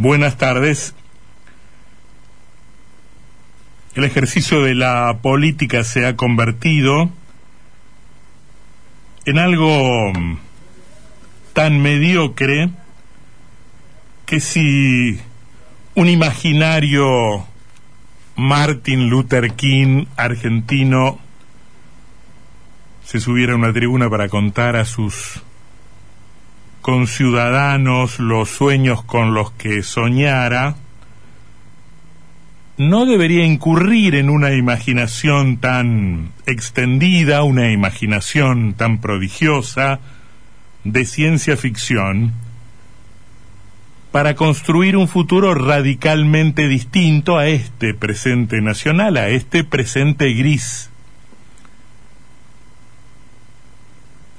Buenas tardes. El ejercicio de la política se ha convertido en algo tan mediocre que si un imaginario Martin Luther King argentino se subiera a una tribuna para contar a sus conciudadanos los sueños con los que soñara, no debería incurrir en una imaginación tan extendida, una imaginación tan prodigiosa de ciencia ficción, para construir un futuro radicalmente distinto a este presente nacional, a este presente gris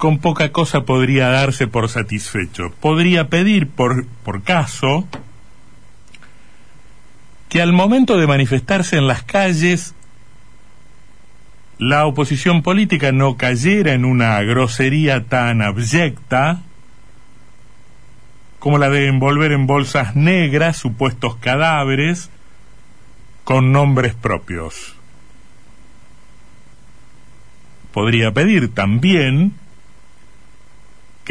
con poca cosa podría darse por satisfecho. Podría pedir, por, por caso, que al momento de manifestarse en las calles, la oposición política no cayera en una grosería tan abyecta como la de envolver en bolsas negras supuestos cadáveres con nombres propios. Podría pedir también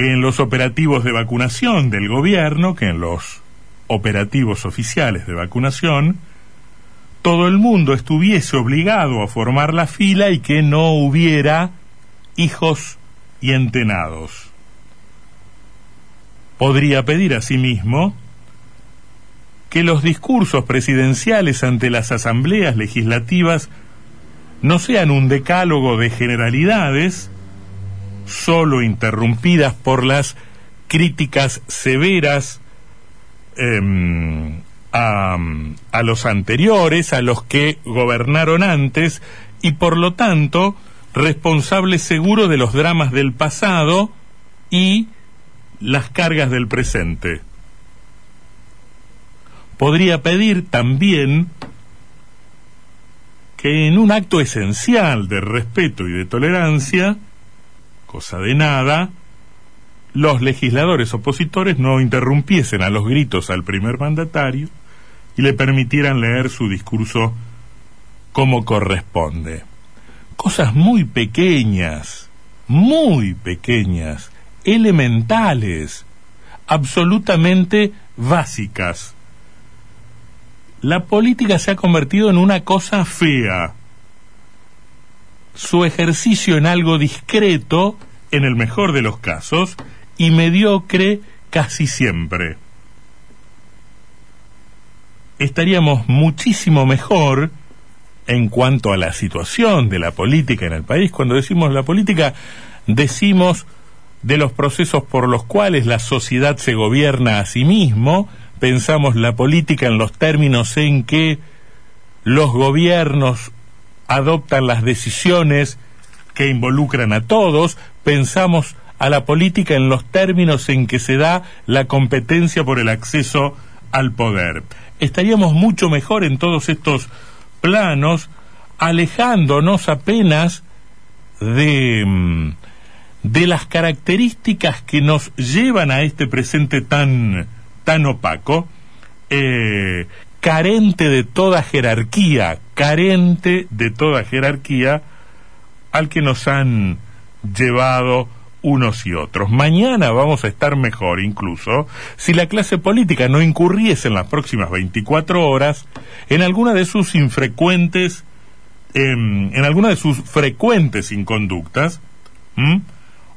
que en los operativos de vacunación del gobierno, que en los operativos oficiales de vacunación, todo el mundo estuviese obligado a formar la fila y que no hubiera hijos y entenados. Podría pedir asimismo que los discursos presidenciales ante las asambleas legislativas no sean un decálogo de generalidades, solo interrumpidas por las críticas severas em, a, a los anteriores, a los que gobernaron antes, y por lo tanto responsable seguro de los dramas del pasado y las cargas del presente. Podría pedir también que en un acto esencial de respeto y de tolerancia, cosa de nada, los legisladores opositores no interrumpiesen a los gritos al primer mandatario y le permitieran leer su discurso como corresponde. Cosas muy pequeñas, muy pequeñas, elementales, absolutamente básicas. La política se ha convertido en una cosa fea, su ejercicio en algo discreto, en el mejor de los casos, y mediocre casi siempre. Estaríamos muchísimo mejor en cuanto a la situación de la política en el país. Cuando decimos la política, decimos de los procesos por los cuales la sociedad se gobierna a sí mismo, pensamos la política en los términos en que los gobiernos adoptan las decisiones que involucran a todos, pensamos a la política en los términos en que se da la competencia por el acceso al poder. Estaríamos mucho mejor en todos estos planos, alejándonos apenas de, mm, de las características que nos llevan a este presente tan, tan opaco, eh, carente de toda jerarquía, carente de toda jerarquía al que nos han llevado unos y otros. Mañana vamos a estar mejor incluso si la clase política no incurriese en las próximas 24 horas en alguna de sus infrecuentes, em, en alguna de sus frecuentes inconductas,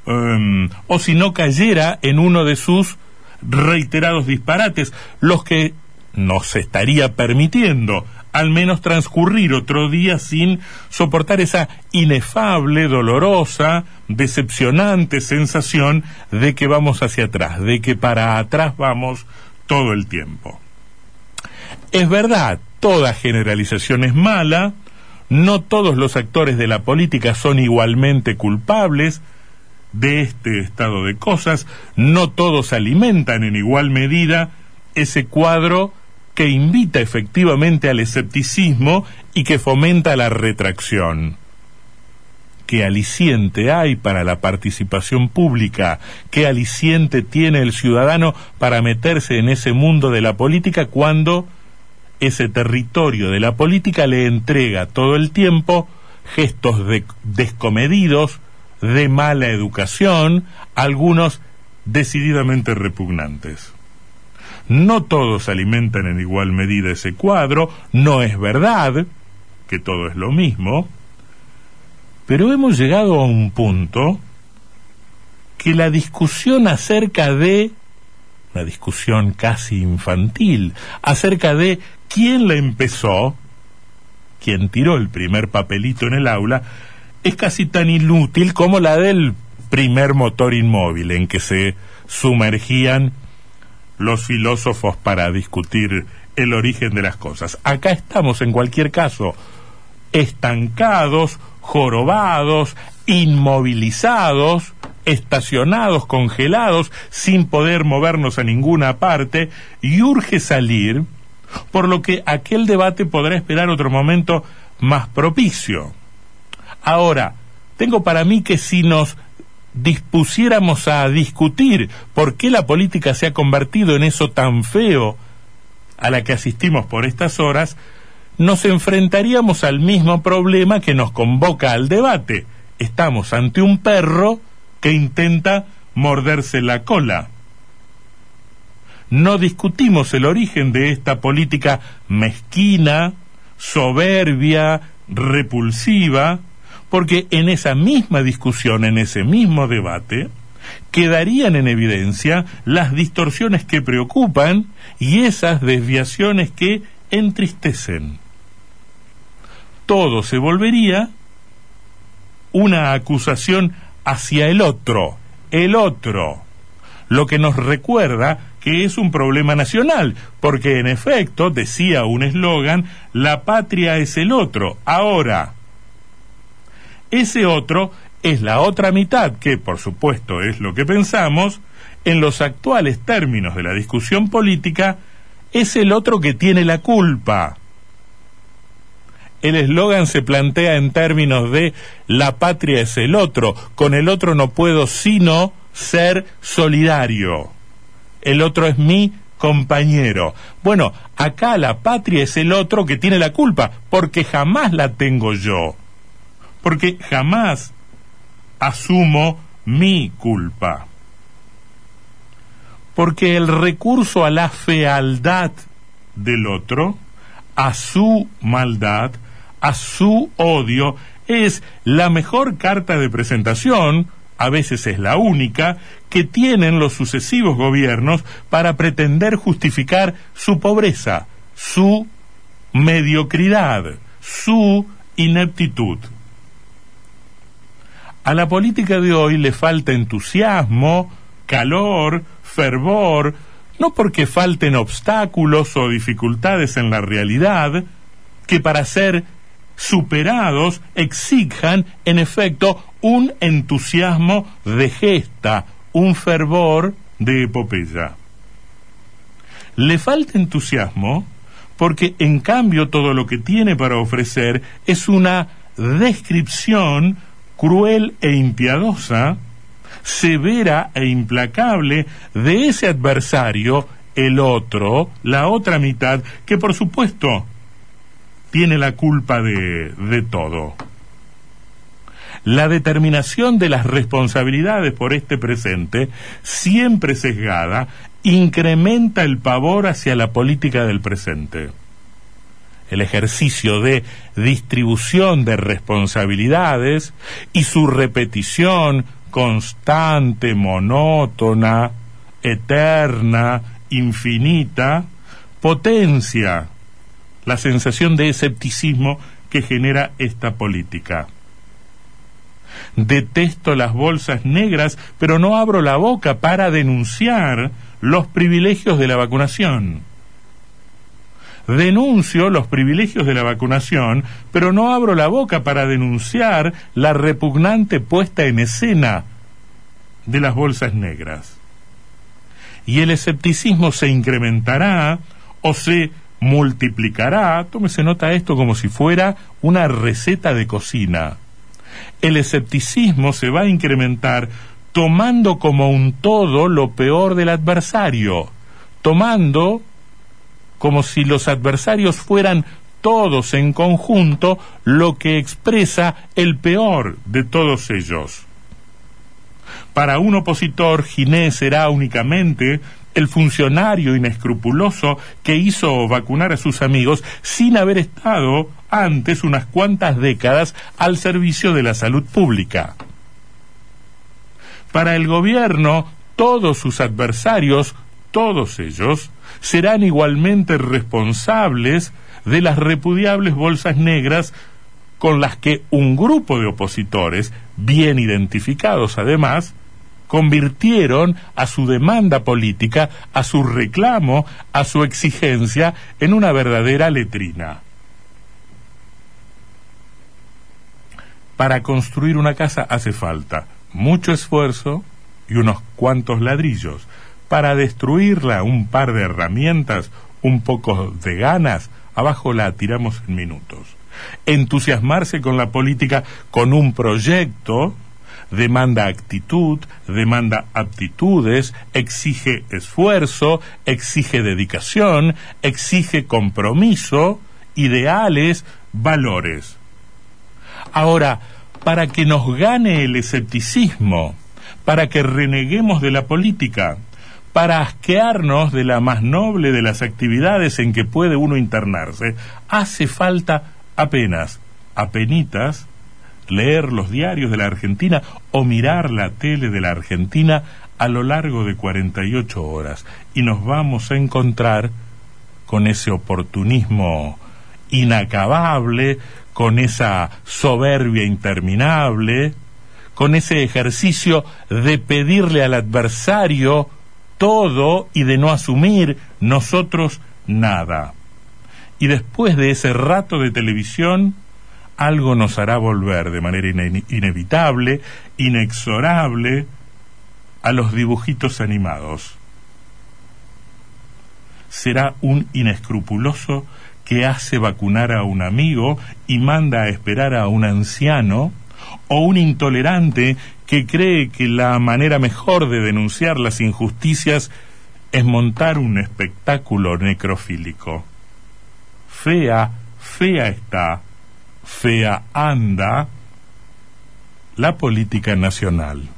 em, o si no cayera en uno de sus reiterados disparates, los que nos estaría permitiendo al menos transcurrir otro día sin soportar esa inefable, dolorosa, decepcionante sensación de que vamos hacia atrás, de que para atrás vamos todo el tiempo. Es verdad, toda generalización es mala, no todos los actores de la política son igualmente culpables de este estado de cosas, no todos alimentan en igual medida ese cuadro que invita efectivamente al escepticismo y que fomenta la retracción. qué aliciente hay para la participación pública, qué aliciente tiene el ciudadano para meterse en ese mundo de la política cuando ese territorio de la política le entrega todo el tiempo gestos de, descomedidos, de mala educación, algunos decididamente repugnantes. No todos alimentan en igual medida ese cuadro, no es verdad que todo es lo mismo, pero hemos llegado a un punto que la discusión acerca de, una discusión casi infantil, acerca de quién la empezó, quién tiró el primer papelito en el aula, es casi tan inútil como la del primer motor inmóvil en que se sumergían los filósofos para discutir el origen de las cosas. Acá estamos, en cualquier caso, estancados, jorobados, inmovilizados, estacionados, congelados, sin poder movernos a ninguna parte, y urge salir, por lo que aquel debate podrá esperar otro momento más propicio. Ahora, tengo para mí que si nos dispusiéramos a discutir por qué la política se ha convertido en eso tan feo a la que asistimos por estas horas, nos enfrentaríamos al mismo problema que nos convoca al debate. Estamos ante un perro que intenta morderse la cola. No discutimos el origen de esta política mezquina, soberbia, repulsiva, porque en esa misma discusión, en ese mismo debate, quedarían en evidencia las distorsiones que preocupan y esas desviaciones que entristecen. Todo se volvería una acusación hacia el otro, el otro, lo que nos recuerda que es un problema nacional, porque en efecto, decía un eslogan, la patria es el otro. Ahora, ese otro es la otra mitad, que por supuesto es lo que pensamos, en los actuales términos de la discusión política, es el otro que tiene la culpa. El eslogan se plantea en términos de la patria es el otro, con el otro no puedo sino ser solidario. El otro es mi compañero. Bueno, acá la patria es el otro que tiene la culpa, porque jamás la tengo yo porque jamás asumo mi culpa. Porque el recurso a la fealdad del otro, a su maldad, a su odio, es la mejor carta de presentación, a veces es la única, que tienen los sucesivos gobiernos para pretender justificar su pobreza, su mediocridad, su ineptitud. A la política de hoy le falta entusiasmo, calor, fervor, no porque falten obstáculos o dificultades en la realidad, que para ser superados exijan, en efecto, un entusiasmo de gesta, un fervor de epopeya. Le falta entusiasmo porque en cambio todo lo que tiene para ofrecer es una descripción cruel e impiadosa, severa e implacable de ese adversario, el otro, la otra mitad, que por supuesto tiene la culpa de, de todo. La determinación de las responsabilidades por este presente, siempre sesgada, incrementa el pavor hacia la política del presente el ejercicio de distribución de responsabilidades y su repetición constante, monótona, eterna, infinita, potencia la sensación de escepticismo que genera esta política. Detesto las bolsas negras, pero no abro la boca para denunciar los privilegios de la vacunación denuncio los privilegios de la vacunación, pero no abro la boca para denunciar la repugnante puesta en escena de las bolsas negras. Y el escepticismo se incrementará o se multiplicará, tómese nota esto como si fuera una receta de cocina. El escepticismo se va a incrementar tomando como un todo lo peor del adversario, tomando como si los adversarios fueran todos en conjunto lo que expresa el peor de todos ellos. Para un opositor, Ginés será únicamente el funcionario inescrupuloso que hizo vacunar a sus amigos sin haber estado antes unas cuantas décadas al servicio de la salud pública. Para el gobierno, todos sus adversarios, todos ellos, serán igualmente responsables de las repudiables bolsas negras con las que un grupo de opositores, bien identificados además, convirtieron a su demanda política, a su reclamo, a su exigencia en una verdadera letrina. Para construir una casa hace falta mucho esfuerzo y unos cuantos ladrillos. Para destruirla un par de herramientas, un poco de ganas, abajo la tiramos en minutos. Entusiasmarse con la política con un proyecto demanda actitud, demanda aptitudes, exige esfuerzo, exige dedicación, exige compromiso, ideales, valores. Ahora, para que nos gane el escepticismo, para que reneguemos de la política, para asquearnos de la más noble de las actividades en que puede uno internarse, hace falta apenas, apenitas, leer los diarios de la Argentina o mirar la tele de la Argentina a lo largo de 48 horas. Y nos vamos a encontrar con ese oportunismo inacabable, con esa soberbia interminable, con ese ejercicio de pedirle al adversario todo y de no asumir nosotros nada. Y después de ese rato de televisión, algo nos hará volver de manera inevitable, inexorable, a los dibujitos animados. Será un inescrupuloso que hace vacunar a un amigo y manda a esperar a un anciano, o un intolerante que cree que la manera mejor de denunciar las injusticias es montar un espectáculo necrofílico. Fea, fea está fea anda la política nacional.